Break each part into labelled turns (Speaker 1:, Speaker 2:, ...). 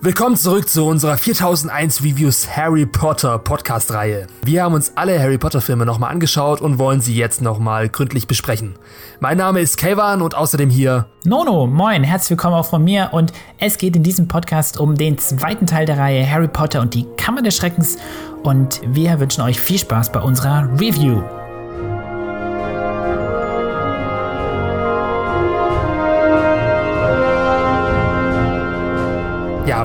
Speaker 1: Willkommen zurück zu unserer 4001 Reviews Harry Potter Podcast-Reihe. Wir haben uns alle Harry Potter Filme nochmal angeschaut und wollen sie jetzt nochmal gründlich besprechen. Mein Name ist Kevan und außerdem hier
Speaker 2: Nono, moin, herzlich willkommen auch von mir und es geht in diesem Podcast um den zweiten Teil der Reihe Harry Potter und die Kammer des Schreckens und wir wünschen euch viel Spaß bei unserer Review.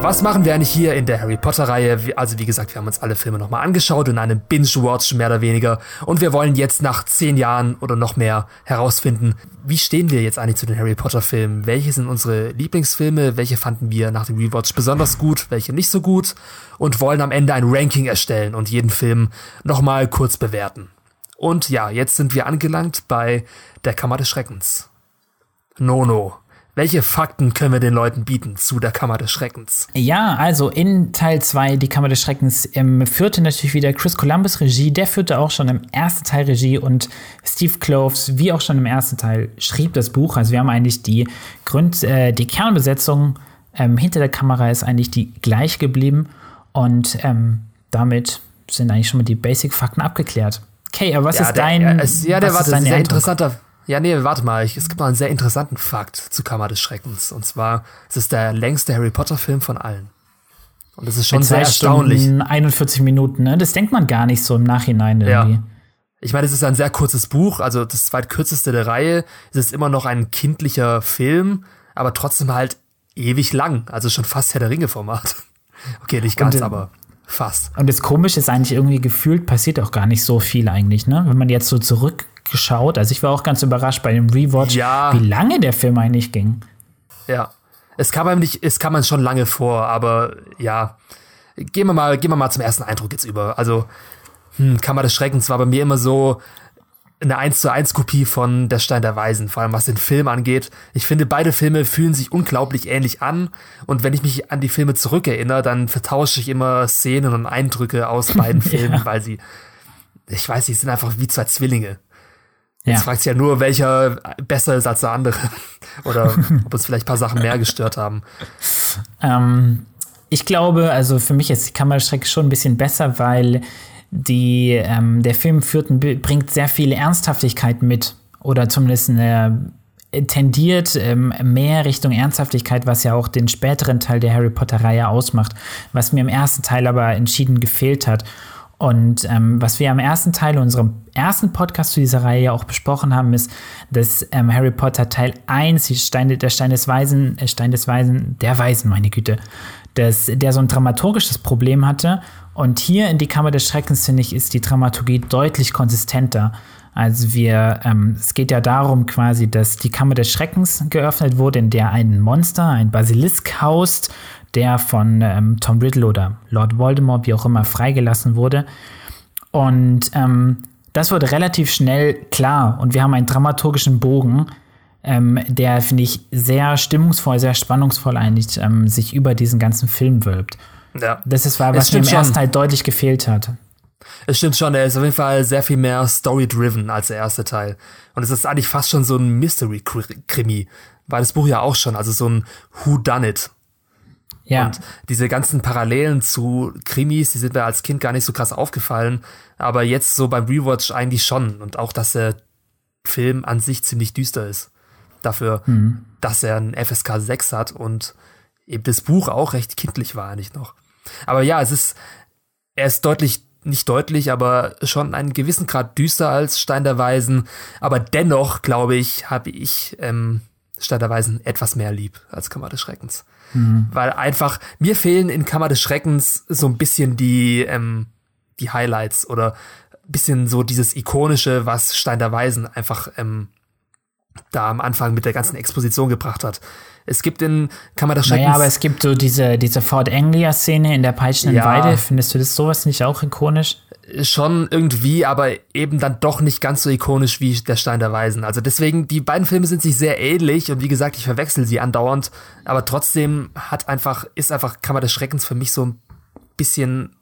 Speaker 1: Was machen wir eigentlich hier in der Harry Potter-Reihe? Also wie gesagt, wir haben uns alle Filme nochmal angeschaut in einem Binge-Watch mehr oder weniger. Und wir wollen jetzt nach zehn Jahren oder noch mehr herausfinden, wie stehen wir jetzt eigentlich zu den Harry Potter-Filmen? Welche sind unsere Lieblingsfilme? Welche fanden wir nach dem Rewatch besonders gut? Welche nicht so gut? Und wollen am Ende ein Ranking erstellen und jeden Film nochmal kurz bewerten. Und ja, jetzt sind wir angelangt bei der Kammer des Schreckens. Nono, welche Fakten können wir den Leuten bieten zu der Kammer des Schreckens?
Speaker 2: Ja, also in Teil 2, die Kammer des Schreckens, ähm, führte natürlich wieder Chris Columbus Regie. Der führte auch schon im ersten Teil Regie und Steve Kloves, wie auch schon im ersten Teil, schrieb das Buch. Also wir haben eigentlich die Grund, äh, die Kernbesetzung ähm, hinter der Kamera ist eigentlich die gleich geblieben und ähm, damit sind eigentlich schon mal die Basic-Fakten abgeklärt. Okay, aber was
Speaker 1: ja,
Speaker 2: ist
Speaker 1: der,
Speaker 2: dein?
Speaker 1: Ja, es, ja der war
Speaker 2: sehr
Speaker 1: Eindruck? interessanter. Ja, nee, warte mal. Ich, es gibt noch einen sehr interessanten Fakt zu Kammer des Schreckens. Und zwar, es ist der längste Harry Potter-Film von allen. Und das ist schon sehr erstaunlich.
Speaker 2: Stunden, 41 Minuten, ne? Das denkt man gar nicht so im Nachhinein irgendwie. Ja.
Speaker 1: Ich meine, es ist ein sehr kurzes Buch, also das zweitkürzeste der Reihe. Es ist immer noch ein kindlicher Film, aber trotzdem halt ewig lang. Also schon fast Herr der Ringe-Format. Okay, nicht ganz, und, aber fast.
Speaker 2: Und das Komische ist eigentlich irgendwie gefühlt, passiert auch gar nicht so viel eigentlich, ne? Wenn man jetzt so zurück geschaut. Also ich war auch ganz überrascht bei dem Rewatch, ja. wie lange der Film eigentlich ging.
Speaker 1: Ja. Es kam einem nicht, es kam einem schon lange vor, aber ja. Gehen wir mal, gehen wir mal zum ersten Eindruck jetzt über. Also, hm, Kammer des Schreckens war bei mir immer so eine 1 zu 1 Kopie von Der Stein der Weisen, vor allem was den Film angeht. Ich finde, beide Filme fühlen sich unglaublich ähnlich an. Und wenn ich mich an die Filme zurückerinnere, dann vertausche ich immer Szenen und Eindrücke aus beiden Filmen, ja. weil sie, ich weiß nicht, sind einfach wie zwei Zwillinge. Jetzt ja. fragt sich ja nur, welcher besser ist als der andere. Oder ob uns vielleicht ein paar Sachen mehr gestört haben.
Speaker 2: Ähm, ich glaube, also für mich ist die Kammerstrecke schon ein bisschen besser, weil die, ähm, der Film führt, bringt sehr viel Ernsthaftigkeit mit. Oder zumindest eine, tendiert ähm, mehr Richtung Ernsthaftigkeit, was ja auch den späteren Teil der Harry Potter-Reihe ausmacht, was mir im ersten Teil aber entschieden gefehlt hat. Und ähm, was wir am ersten Teil unserem ersten Podcast zu dieser Reihe ja auch besprochen haben, ist, dass ähm, Harry Potter Teil 1, die Steine, der Stein des Weisen, äh, Stein des Weisen, der Weisen, meine Güte, dass der so ein dramaturgisches Problem hatte. Und hier in die Kammer des Schreckens, finde ich, ist die Dramaturgie deutlich konsistenter. Also wir, ähm, es geht ja darum quasi, dass die Kammer des Schreckens geöffnet wurde, in der ein Monster, ein Basilisk haust der von ähm, Tom Riddle oder Lord Voldemort, wie auch immer, freigelassen wurde. Und ähm, das wurde relativ schnell klar und wir haben einen dramaturgischen Bogen, ähm, der, finde ich, sehr stimmungsvoll, sehr spannungsvoll eigentlich ähm, sich über diesen ganzen Film wölbt. Ja. Das ist was mir im ersten Teil deutlich gefehlt hat.
Speaker 1: Es stimmt schon, er ist auf jeden Fall sehr viel mehr story-driven als der erste Teil. Und es ist eigentlich fast schon so ein Mystery-Krimi. War das Buch ja auch schon, also so ein Who Done It. Ja. Und diese ganzen Parallelen zu Krimis, die sind mir als Kind gar nicht so krass aufgefallen, aber jetzt so beim Rewatch eigentlich schon. Und auch, dass der Film an sich ziemlich düster ist. Dafür, mhm. dass er einen FSK 6 hat und eben das Buch auch recht kindlich war eigentlich noch. Aber ja, es ist, er ist deutlich, nicht deutlich, aber schon einen gewissen Grad düster als Stein der Weisen. Aber dennoch, glaube ich, habe ich ähm, Stein der Weisen etwas mehr lieb als Kammer des Schreckens. Mhm. Weil einfach, mir fehlen in Kammer des Schreckens so ein bisschen die, ähm, die Highlights oder ein bisschen so dieses ikonische, was Stein der Weisen einfach ähm, da am Anfang mit der ganzen Exposition gebracht hat. Es gibt in Kammer des Schreckens.
Speaker 2: Naja, aber es gibt so diese, diese Fort Anglia-Szene in der peitschenden ja. Weide. Findest du das sowas nicht auch ikonisch?
Speaker 1: Schon irgendwie, aber eben dann doch nicht ganz so ikonisch wie der Stein der Weisen. Also deswegen, die beiden Filme sind sich sehr ähnlich und wie gesagt, ich verwechsel sie andauernd, aber trotzdem hat einfach, ist einfach Kammer des Schreckens für mich so ein bisschen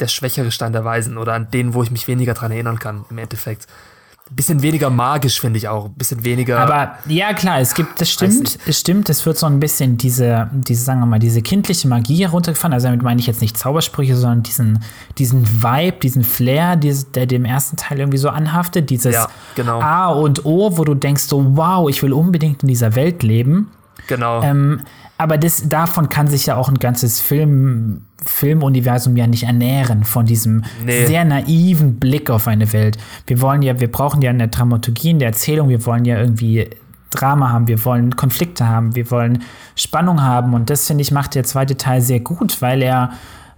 Speaker 1: der schwächere Stein der Weisen oder an den, wo ich mich weniger dran erinnern kann, im Endeffekt. Bisschen weniger magisch, finde ich auch. Ein bisschen weniger.
Speaker 2: Aber ja, klar, es gibt, das stimmt, es stimmt, es wird so ein bisschen diese, diese, sagen wir mal, diese kindliche Magie heruntergefahren. Also damit meine ich jetzt nicht Zaubersprüche, sondern diesen, diesen Vibe, diesen Flair, dieses, der dem ersten Teil irgendwie so anhaftet. Dieses ja, genau. A und O, wo du denkst so, wow, ich will unbedingt in dieser Welt leben.
Speaker 1: Genau.
Speaker 2: Ähm, aber das, davon kann sich ja auch ein ganzes Film, Filmuniversum ja nicht ernähren, von diesem nee. sehr naiven Blick auf eine Welt. Wir wollen ja, wir brauchen ja eine Dramaturgie in der Erzählung, wir wollen ja irgendwie Drama haben, wir wollen Konflikte haben, wir wollen Spannung haben. Und das, finde ich, macht der zweite Teil sehr gut, weil er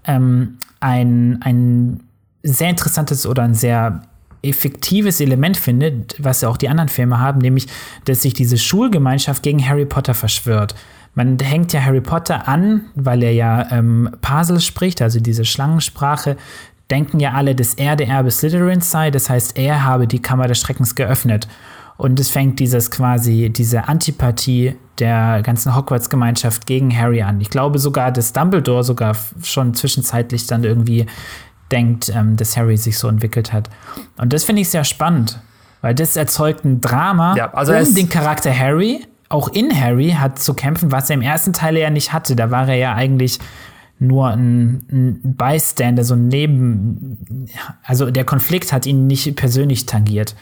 Speaker 2: ähm, ein, ein sehr interessantes oder ein sehr effektives Element findet, was ja auch die anderen Filme haben, nämlich, dass sich diese Schulgemeinschaft gegen Harry Potter verschwört. Man hängt ja Harry Potter an, weil er ja ähm, Parsel spricht, also diese Schlangensprache. Denken ja alle, dass er der Erbe Slytherins sei. Das heißt, er habe die Kammer des Schreckens geöffnet. Und es fängt dieses quasi, diese Antipathie der ganzen Hogwarts-Gemeinschaft gegen Harry an. Ich glaube sogar, dass Dumbledore sogar schon zwischenzeitlich dann irgendwie denkt, ähm, dass Harry sich so entwickelt hat. Und das finde ich sehr spannend, weil das erzeugt ein Drama ja, also um den Charakter Harry auch in Harry hat zu kämpfen, was er im ersten Teil ja nicht hatte. Da war er ja eigentlich nur ein, ein Bystander, so ein Neben. Also der Konflikt hat ihn nicht persönlich tangiert.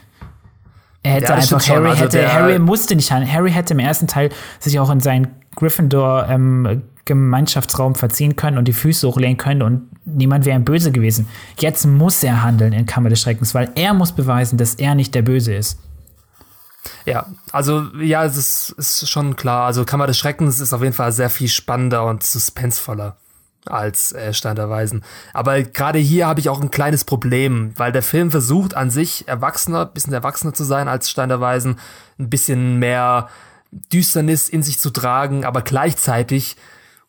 Speaker 2: Er hätte ja, einfach Harry also hätte Harry musste nicht Harry hätte im ersten Teil sich auch in seinen Gryffindor ähm, Gemeinschaftsraum verziehen können und die Füße hochlegen können und niemand wäre ihm böse gewesen. Jetzt muss er handeln in Kammer des Schreckens, weil er muss beweisen, dass er nicht der Böse ist.
Speaker 1: Ja, also ja, es ist, ist schon klar. Also Kammer des Schreckens ist auf jeden Fall sehr viel spannender und suspensvoller als äh, Stein der Weisen. Aber gerade hier habe ich auch ein kleines Problem, weil der Film versucht an sich erwachsener, bisschen erwachsener zu sein als Stein der Weisen, ein bisschen mehr Düsternis in sich zu tragen, aber gleichzeitig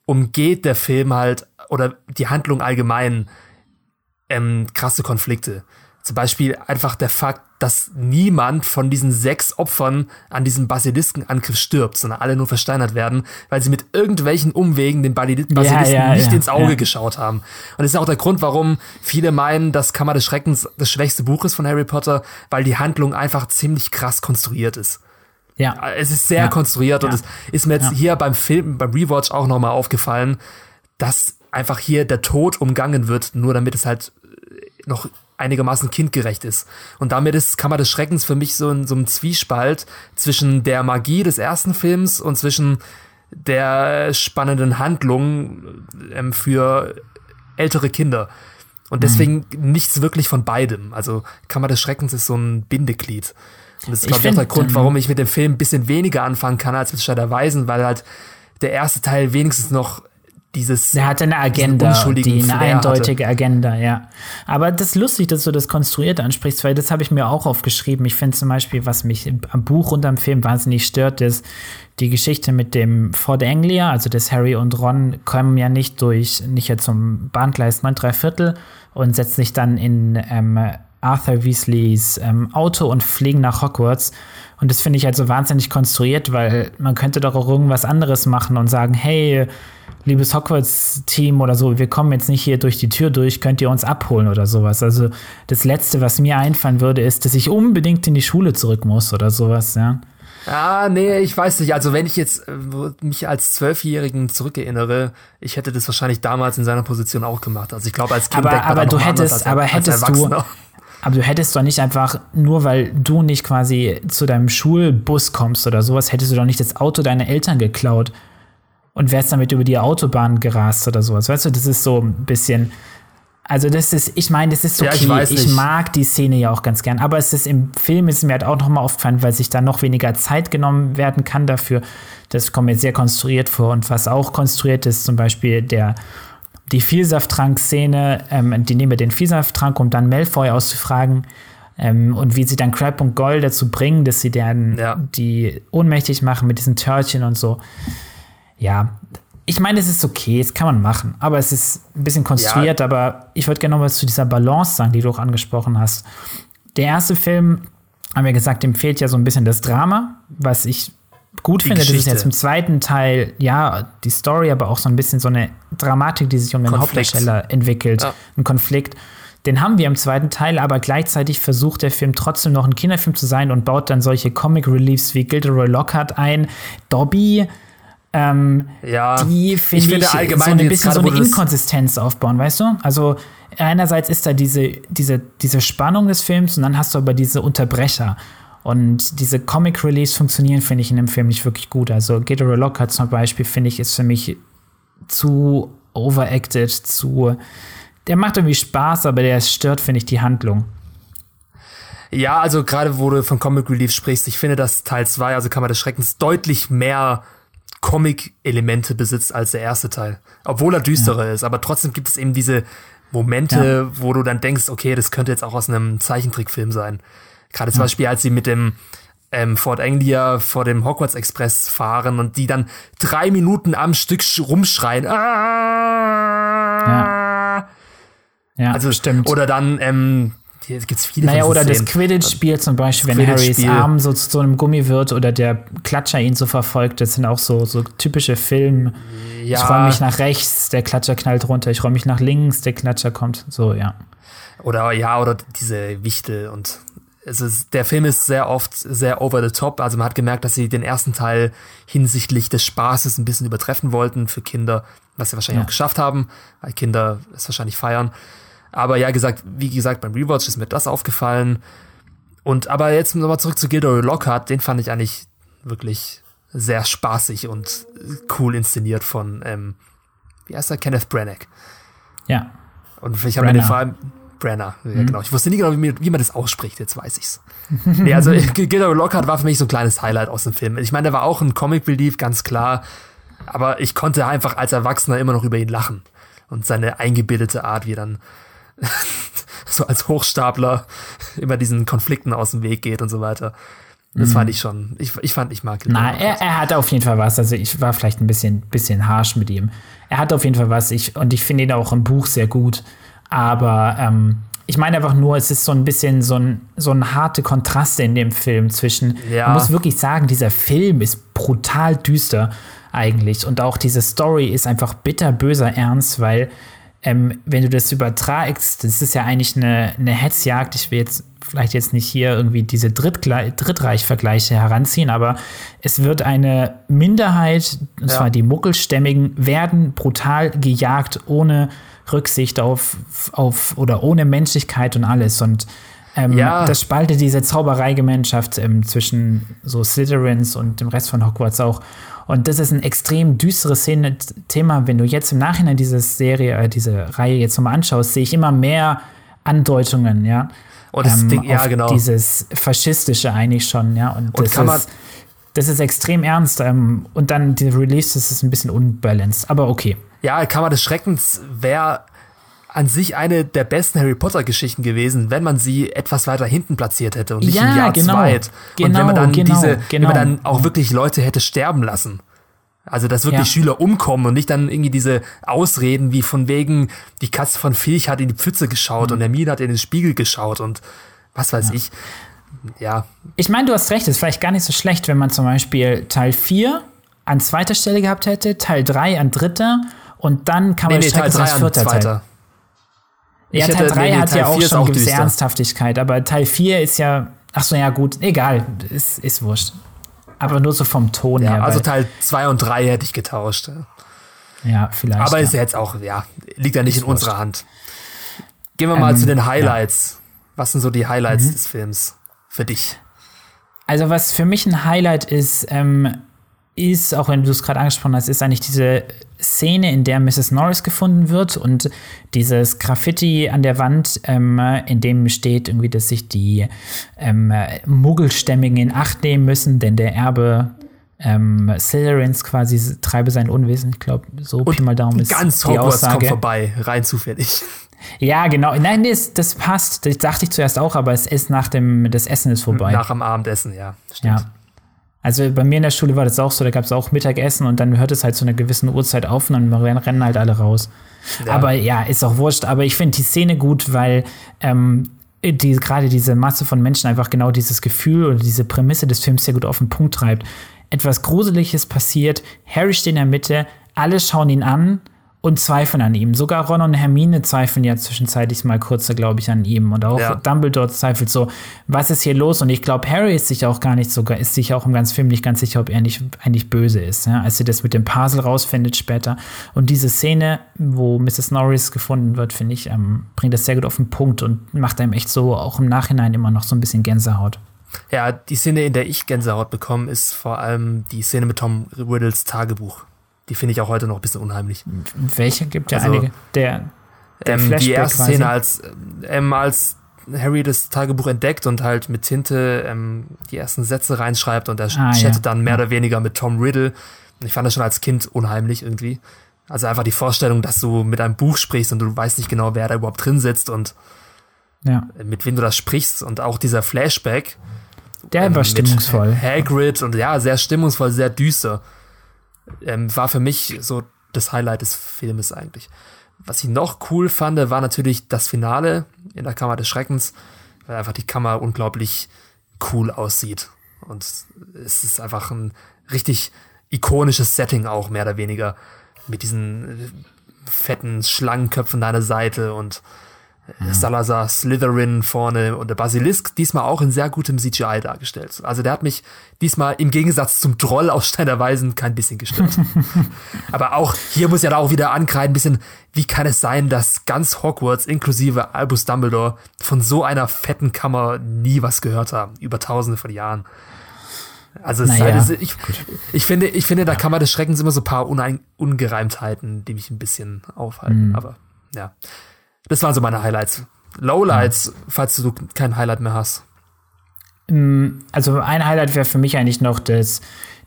Speaker 1: umgeht der Film halt oder die Handlung allgemein ähm, krasse Konflikte. Zum Beispiel einfach der Fakt, dass niemand von diesen sechs Opfern an diesem Basiliskenangriff stirbt, sondern alle nur versteinert werden, weil sie mit irgendwelchen Umwegen den Basilisken ja, ja, nicht ja, ins Auge geschaut haben. Und das ist auch der Grund, warum viele meinen, dass Kammer des Schreckens das schwächste Buch ist von Harry Potter, weil die Handlung einfach ziemlich krass konstruiert ist. Ja. Es ist sehr konstruiert und es ist mir jetzt hier beim Film, beim Rewatch auch nochmal aufgefallen, dass einfach hier der Tod umgangen wird, nur damit es halt noch einigermaßen kindgerecht ist. Und damit ist Kammer des Schreckens für mich so in so einem Zwiespalt zwischen der Magie des ersten Films und zwischen der spannenden Handlung ähm, für ältere Kinder. Und deswegen mhm. nichts wirklich von beidem. Also Kammer des Schreckens ist so ein Bindeglied. Und das ist, glaube ich, auch der Grund, warum ich mit dem Film ein bisschen weniger anfangen kann als mit Stadt der Weisen, weil halt der erste Teil wenigstens noch dieses.
Speaker 2: Er hatte eine Agenda, die eine eindeutige hatte. Agenda, ja. Aber das ist lustig, dass du das konstruiert ansprichst, weil das habe ich mir auch aufgeschrieben. Ich finde zum Beispiel, was mich am Buch und am Film wahnsinnig stört, ist die Geschichte mit dem Ford Anglia, also das Harry und Ron kommen ja nicht durch, nicht ja zum Bahngleis 9 3 Viertel und setzen sich dann in ähm, Arthur Weasleys ähm, Auto und fliegen nach Hogwarts. Und das finde ich halt so wahnsinnig konstruiert, weil man könnte doch auch irgendwas anderes machen und sagen, hey, liebes Hogwarts-Team oder so, wir kommen jetzt nicht hier durch die Tür durch, könnt ihr uns abholen oder sowas. Also das Letzte, was mir einfallen würde, ist, dass ich unbedingt in die Schule zurück muss oder sowas, ja.
Speaker 1: Ah, nee, ich weiß nicht. Also wenn ich jetzt äh, mich als Zwölfjährigen zurückerinnere, ich hätte das wahrscheinlich damals in seiner Position auch gemacht. Also ich glaube, als Kind
Speaker 2: aber, aber du hättest, aber hättest du, aber du hättest doch nicht einfach, nur weil du nicht quasi zu deinem Schulbus kommst oder sowas, hättest du doch nicht das Auto deiner Eltern geklaut und wärst damit über die Autobahn gerast oder sowas. Weißt du, das ist so ein bisschen. Also das ist, ich meine, das ist okay. Ja, ich, ich, mag die Szene ja auch ganz gern, aber es ist im Film ist mir halt auch noch mal aufgefallen, weil sich da noch weniger Zeit genommen werden kann dafür. Das kommt mir sehr konstruiert vor und was auch konstruiert ist, zum Beispiel der die Vielsafttrank-Szene, ähm, die nehmen wir den Vielsafttrank, um dann Malfoy auszufragen ähm, und wie sie dann Crab und Gold dazu bringen, dass sie dann ja. die ohnmächtig machen mit diesen Törtchen und so ja, ich meine, es ist okay, es kann man machen, aber es ist ein bisschen konstruiert, ja. aber ich würde gerne noch was zu dieser Balance sagen, die du auch angesprochen hast. Der erste Film, haben wir gesagt, dem fehlt ja so ein bisschen das Drama, was ich gut die finde. Geschichte. Das ist jetzt im zweiten Teil, ja, die Story, aber auch so ein bisschen so eine Dramatik, die sich um den Konflikt. Hauptdarsteller entwickelt, ja. ein Konflikt. Den haben wir im zweiten Teil, aber gleichzeitig versucht der Film trotzdem noch ein Kinderfilm zu sein und baut dann solche Comic Reliefs wie Gilderoy Lockhart ein. Dobby, ähm,
Speaker 1: ja,
Speaker 2: die find ich finde allgemein so ein bisschen so eine Inkonsistenz aufbauen, weißt du? Also einerseits ist da diese, diese, diese Spannung des Films und dann hast du aber diese Unterbrecher. Und diese Comic Release funktionieren, finde ich, in dem Film nicht wirklich gut. Also Gatorade Lockhart zum Beispiel, finde ich, ist für mich zu overacted, zu. Der macht irgendwie Spaß, aber der stört, finde ich, die Handlung.
Speaker 1: Ja, also gerade wo du von Comic Relief sprichst, ich finde, dass Teil 2, also Kammer des Schreckens, deutlich mehr Comic-Elemente besitzt als der erste Teil. Obwohl er düsterer ja. ist, aber trotzdem gibt es eben diese Momente, ja. wo du dann denkst, okay, das könnte jetzt auch aus einem Zeichentrickfilm sein. Gerade zum ja. Beispiel, als sie mit dem ähm, Fort Anglia vor dem Hogwarts Express fahren und die dann drei Minuten am Stück rumschreien. Ah!
Speaker 2: Ja. ja, also stimmt.
Speaker 1: Oder dann ähm, hier gibt's viele
Speaker 2: Naja, oder das Quidditch-Spiel zum Beispiel, wenn Harrys Arm so zu so einem Gummi wird oder der Klatscher ihn so verfolgt. Das sind auch so, so typische Film. Ja. Ich räume mich nach rechts, der Klatscher knallt runter. Ich räume mich nach links, der Klatscher kommt. So, ja.
Speaker 1: Oder ja, oder diese Wichtel und es ist, der Film ist sehr oft sehr over the top. Also man hat gemerkt, dass sie den ersten Teil hinsichtlich des Spaßes ein bisschen übertreffen wollten für Kinder, was sie wahrscheinlich ja. auch geschafft haben, weil Kinder es wahrscheinlich feiern. Aber ja, gesagt, wie gesagt, beim Rewatch ist mir das aufgefallen. Und aber jetzt nochmal zurück zu Gilderoy Lockhart, den fand ich eigentlich wirklich sehr spaßig und cool inszeniert von, ähm, wie heißt er, Kenneth Branagh.
Speaker 2: Ja.
Speaker 1: Und ich habe mir den vor allem, Brenner, ja, mhm. genau. Ich wusste nie genau, wie, wie, man das ausspricht, jetzt weiß ich's. nee, also Gilderoy Lockhart war für mich so ein kleines Highlight aus dem Film. Ich meine, der war auch ein Comic Relief, ganz klar. Aber ich konnte einfach als Erwachsener immer noch über ihn lachen. Und seine eingebildete Art, wie er dann so als Hochstapler immer diesen Konflikten aus dem Weg geht und so weiter. Das mhm. fand ich schon. Ich, ich fand, ich mag
Speaker 2: ihn. Nein, er, er hat auf jeden Fall was. Also ich war vielleicht ein bisschen, bisschen harsh mit ihm. Er hat auf jeden Fall was. Ich, und ich finde ihn auch im Buch sehr gut. Aber ähm, ich meine einfach nur, es ist so ein bisschen so ein, so ein harte Kontraste in dem Film zwischen. Ja. Man muss wirklich sagen, dieser Film ist brutal düster eigentlich. Und auch diese Story ist einfach bitterböser ernst, weil ähm, wenn du das übertragst, das ist ja eigentlich eine, eine Hetzjagd. Ich will jetzt vielleicht jetzt nicht hier irgendwie diese Drittreich-Vergleiche heranziehen, aber es wird eine Minderheit, und ja. zwar die Muckelstämmigen, werden brutal gejagt ohne Rücksicht auf, auf oder ohne Menschlichkeit und alles. Und ähm, ja. das spaltet diese Zaubereigemeinschaft ähm, zwischen so Slytherins und dem Rest von Hogwarts auch. Und das ist ein extrem düsteres Szene Thema. Wenn du jetzt im Nachhinein diese Serie, äh, diese Reihe jetzt nochmal anschaust, sehe ich immer mehr Andeutungen, ja.
Speaker 1: Und das ähm, Ding, ja, genau.
Speaker 2: Dieses Faschistische eigentlich schon, ja. Und, und das, ist, das ist extrem ernst. Ähm, und dann die Release, das ist ein bisschen unbalanced, aber okay.
Speaker 1: Ja, Kammer des Schreckens wäre an sich eine der besten Harry Potter Geschichten gewesen, wenn man sie etwas weiter hinten platziert hätte und nicht ja, ein Jahr genau, zweit. Genau, und wenn man dann genau, diese, genau. wenn man dann auch wirklich Leute hätte sterben lassen. Also, dass wirklich ja. Schüler umkommen und nicht dann irgendwie diese Ausreden wie von wegen, die Katze von Filch hat in die Pfütze geschaut mhm. und Hermine hat in den Spiegel geschaut und was weiß ja. ich. Ja.
Speaker 2: Ich meine, du hast recht, ist vielleicht gar nicht so schlecht, wenn man zum Beispiel Teil 4 an zweiter Stelle gehabt hätte, Teil 3 an dritter und dann kann man nee, nee, Teil 3 an vierter Teil. Ja, Teil 3 nee, hat Teil ja auch schon eine gewisse düster. Ernsthaftigkeit, aber Teil 4 ist ja, ach so, ja gut, egal, ist, ist wurscht. Aber nur so vom Ton
Speaker 1: ja,
Speaker 2: her.
Speaker 1: Also Teil 2 und 3 hätte ich getauscht.
Speaker 2: Ja, vielleicht.
Speaker 1: Aber
Speaker 2: ja.
Speaker 1: ist ja jetzt auch, ja, liegt ja nicht ist in wurscht. unserer Hand. Gehen wir mal ähm, zu den Highlights. Ja. Was sind so die Highlights mhm. des Films für dich?
Speaker 2: Also, was für mich ein Highlight ist, ähm, ist, auch wenn du es gerade angesprochen hast, ist eigentlich diese Szene, in der Mrs. Norris gefunden wird und dieses Graffiti an der Wand, ähm, in dem steht irgendwie, dass sich die ähm, Muggelstämmigen in Acht nehmen müssen, denn der Erbe ähm, Slytherins quasi treibe sein Unwesen. Ich glaube, so
Speaker 1: und Pi mal Daumen ist ganz die Hogwarts Aussage. kommt vorbei, rein zufällig.
Speaker 2: Ja, genau. Nein, das, das passt. Das dachte ich zuerst auch, aber es ist nach dem, das Essen ist vorbei.
Speaker 1: Nach dem Abendessen, ja. Stimmt. Ja.
Speaker 2: Also bei mir in der Schule war das auch so, da gab es auch Mittagessen und dann hört es halt zu einer gewissen Uhrzeit auf und dann rennen halt alle raus. Ja. Aber ja, ist auch wurscht. Aber ich finde die Szene gut, weil ähm, die, gerade diese Masse von Menschen einfach genau dieses Gefühl oder diese Prämisse des Films sehr gut auf den Punkt treibt. Etwas Gruseliges passiert, Harry steht in der Mitte, alle schauen ihn an und zweifeln an ihm. Sogar Ron und Hermine zweifeln ja zwischenzeitlich mal kurz, glaube ich, an ihm. Und auch ja. Dumbledore zweifelt so, was ist hier los? Und ich glaube, Harry ist sich auch gar nicht sogar, ist sich auch im ganzen Film nicht ganz sicher, ob er nicht eigentlich böse ist. Ja? Als sie das mit dem Puzzle rausfindet später. Und diese Szene, wo Mrs. Norris gefunden wird, finde ich, ähm, bringt das sehr gut auf den Punkt und macht einem echt so auch im Nachhinein immer noch so ein bisschen Gänsehaut.
Speaker 1: Ja, die Szene, in der ich Gänsehaut bekomme, ist vor allem die Szene mit Tom Riddles Tagebuch. Die finde ich auch heute noch ein bisschen unheimlich.
Speaker 2: Welche gibt ja also, einige? Der,
Speaker 1: der ähm, die erste quasi. Szene, als, ähm, als Harry das Tagebuch entdeckt und halt mit Tinte ähm, die ersten Sätze reinschreibt und er ah, chattet ja. dann mehr oder weniger mit Tom Riddle. Ich fand das schon als Kind unheimlich irgendwie. Also einfach die Vorstellung, dass du mit einem Buch sprichst und du weißt nicht genau, wer da überhaupt drin sitzt und ja. mit wem du das sprichst und auch dieser Flashback.
Speaker 2: Der ähm, war stimmungsvoll.
Speaker 1: Hagrid und ja, sehr stimmungsvoll, sehr düster ähm, war für mich so das Highlight des Filmes eigentlich. Was ich noch cool fand, war natürlich das Finale in der Kammer des Schreckens, weil einfach die Kammer unglaublich cool aussieht. Und es ist einfach ein richtig ikonisches Setting auch, mehr oder weniger. Mit diesen fetten Schlangenköpfen deiner Seite und ja. Salazar Slytherin vorne und der Basilisk diesmal auch in sehr gutem CGI dargestellt. Also der hat mich diesmal im Gegensatz zum Troll aus Steiner Weisen kein bisschen gestört. Aber auch hier muss ja da auch wieder ankreiden, ein bisschen, wie kann es sein, dass ganz Hogwarts inklusive Albus Dumbledore von so einer fetten Kammer nie was gehört haben, über tausende von Jahren. Also naja, halt, ich, ich, finde, ich finde, da Kammer des Schreckens immer so ein paar Unein Ungereimtheiten, die mich ein bisschen aufhalten. Mhm. Aber ja. Das waren so meine Highlights. Lowlights, mhm. falls du kein Highlight mehr hast.
Speaker 2: Mm, also ein Highlight wäre für mich eigentlich noch das,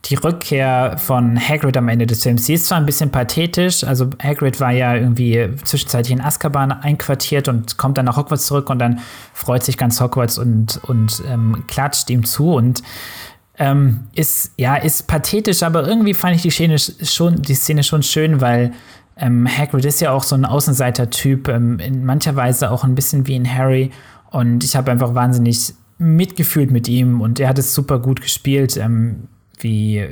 Speaker 2: die Rückkehr von Hagrid am Ende des Films. Sie ist zwar ein bisschen pathetisch, also Hagrid war ja irgendwie zwischenzeitlich in Azkaban einquartiert und kommt dann nach Hogwarts zurück und dann freut sich ganz Hogwarts und, und ähm, klatscht ihm zu und ähm, ist, ja, ist pathetisch, aber irgendwie fand ich die Szene schon, die Szene schon schön, weil ähm, Hagrid ist ja auch so ein Außenseiter-Typ, ähm, in mancher Weise auch ein bisschen wie in Harry. Und ich habe einfach wahnsinnig mitgefühlt mit ihm und er hat es super gut gespielt, ähm, wie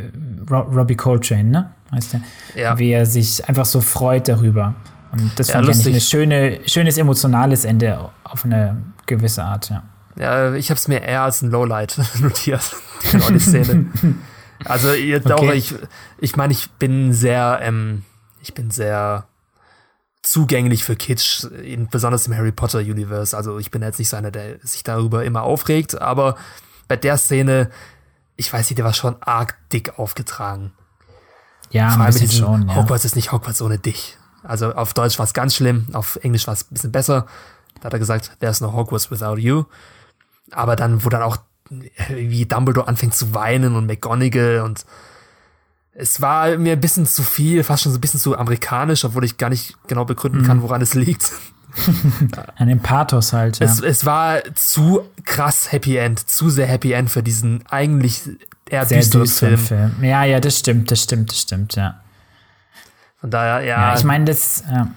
Speaker 2: Ro Robbie Coltrane, ne? Heißt der? Ja. Wie er sich einfach so freut darüber. Und das ja, fand ich ein schöne, schönes emotionales Ende auf eine gewisse Art, ja.
Speaker 1: Ja, ich habe es mir eher als ein Lowlight notiert, genau die Szene. also okay. auch, ich, ich meine, ich bin sehr ähm, ich bin sehr zugänglich für Kitsch, in, besonders im Harry Potter Universe. Also ich bin jetzt nicht so einer, der sich darüber immer aufregt, aber bei der Szene, ich weiß nicht, der war schon arg dick aufgetragen.
Speaker 2: Ja, Vor allem mit diesem schon,
Speaker 1: ja. Hogwarts ist nicht Hogwarts ohne dich. Also auf Deutsch war es ganz schlimm, auf Englisch war es ein bisschen besser. Da hat er gesagt, there's no Hogwarts without you. Aber dann, wo dann auch wie Dumbledore anfängt zu weinen und McGonagall und es war mir ein bisschen zu viel, fast schon so ein bisschen zu amerikanisch, obwohl ich gar nicht genau begründen kann, mhm. woran es liegt.
Speaker 2: An dem Pathos halt, ja.
Speaker 1: Es, es, war zu krass Happy End, zu sehr Happy End für diesen eigentlich eher sehr düsteren Film. Film.
Speaker 2: Ja, ja, das stimmt, das stimmt, das stimmt, ja.
Speaker 1: Von daher, ja.
Speaker 2: ja ich meine, das, ja.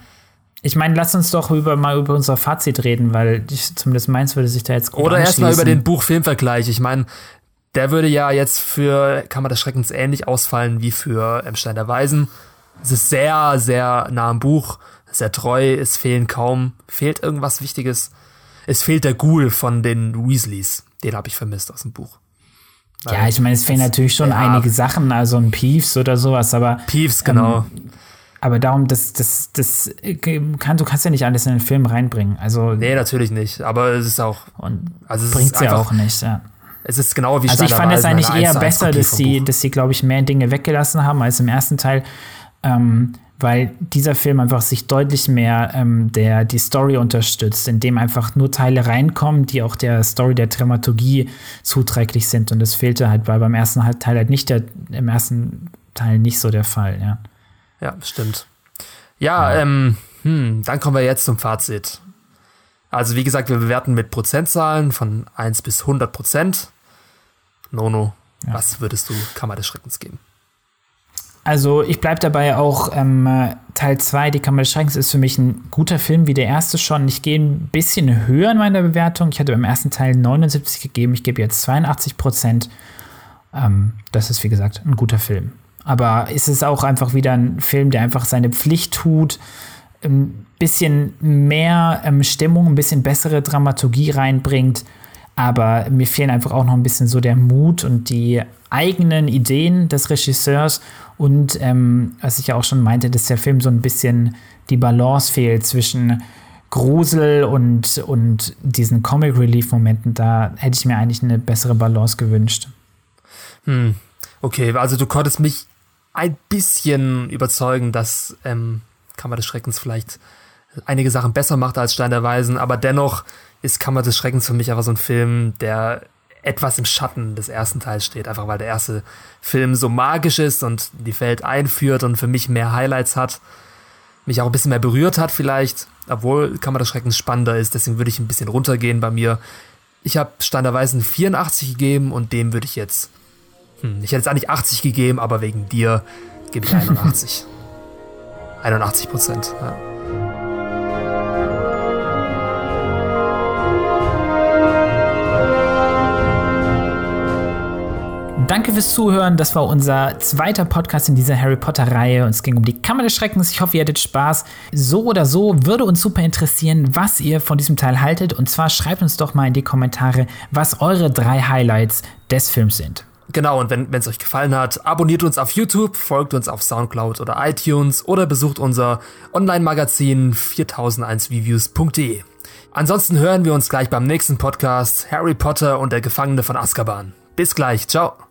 Speaker 2: ich meine, lass uns doch über, mal über unser Fazit reden, weil ich, zumindest meins würde sich da jetzt
Speaker 1: gut Oder erstmal über den Buch-Film-Vergleich. Ich meine, der würde ja jetzt für Kammer des Schreckens ähnlich ausfallen wie für M. Stein der Weisen. Es ist sehr, sehr nah am Buch, sehr treu, es fehlen kaum, fehlt irgendwas Wichtiges. Es fehlt der Ghoul von den Weasleys. Den habe ich vermisst aus dem Buch.
Speaker 2: Ja, ich meine, es fehlen natürlich schon ja, einige Sachen, also ein Peeves oder sowas, aber.
Speaker 1: Peeves, genau. Ähm,
Speaker 2: aber darum, das, das, das kann, du kannst ja nicht alles in den Film reinbringen. Also.
Speaker 1: Nee, natürlich nicht. Aber es ist auch.
Speaker 2: Und also bringt ja auch nicht, ja.
Speaker 1: Es ist genau wie
Speaker 2: Also ich fand es eigentlich eher besser, dass sie, dass sie, glaube ich, mehr Dinge weggelassen haben als im ersten Teil. Ähm, weil dieser Film einfach sich deutlich mehr ähm, der, die Story unterstützt, indem einfach nur Teile reinkommen, die auch der Story der Dramaturgie zuträglich sind. Und das fehlte halt bei, beim ersten Teil halt nicht der, im ersten Teil nicht so der Fall, ja.
Speaker 1: Ja, stimmt. Ja, ja. Ähm, hm, dann kommen wir jetzt zum Fazit. Also wie gesagt, wir bewerten mit Prozentzahlen von 1 bis 100 Prozent. Nono, ja. was würdest du Kammer des Schreckens geben?
Speaker 2: Also ich bleibe dabei auch, ähm, Teil 2, die Kammer des Schreckens, ist für mich ein guter Film, wie der erste schon. Ich gehe ein bisschen höher in meiner Bewertung. Ich hatte beim ersten Teil 79 gegeben, ich gebe jetzt 82 Prozent. Ähm, das ist, wie gesagt, ein guter Film. Aber ist es auch einfach wieder ein Film, der einfach seine Pflicht tut, ein bisschen mehr ähm, Stimmung, ein bisschen bessere Dramaturgie reinbringt. Aber mir fehlen einfach auch noch ein bisschen so der Mut und die eigenen Ideen des Regisseurs. Und ähm, was ich ja auch schon meinte, dass der Film so ein bisschen die Balance fehlt zwischen Grusel und, und diesen Comic Relief Momenten. Da hätte ich mir eigentlich eine bessere Balance gewünscht.
Speaker 1: Hm. Okay, also du konntest mich ein bisschen überzeugen, dass ähm, Kammer des Schreckens vielleicht einige Sachen besser macht als Stein der Weisen, aber dennoch ist Kammer des Schreckens für mich einfach so ein Film, der etwas im Schatten des ersten Teils steht, einfach weil der erste Film so magisch ist und die Welt einführt und für mich mehr Highlights hat, mich auch ein bisschen mehr berührt hat vielleicht, obwohl Kammer des Schreckens spannender ist, deswegen würde ich ein bisschen runtergehen bei mir. Ich habe Weisen 84 gegeben und dem würde ich jetzt, hm, ich hätte jetzt eigentlich 80 gegeben, aber wegen dir gebe ich 81. 81 Prozent, ja.
Speaker 2: Danke fürs Zuhören. Das war unser zweiter Podcast in dieser Harry Potter-Reihe und es ging um die Kammer des Schreckens. Ich hoffe, ihr hattet Spaß. So oder so würde uns super interessieren, was ihr von diesem Teil haltet. Und zwar schreibt uns doch mal in die Kommentare, was eure drei Highlights des Films sind.
Speaker 1: Genau, und wenn es euch gefallen hat, abonniert uns auf YouTube, folgt uns auf Soundcloud oder iTunes oder besucht unser Online-Magazin 4001reviews.de. Ansonsten hören wir uns gleich beim nächsten Podcast Harry Potter und der Gefangene von Azkaban. Bis gleich, ciao.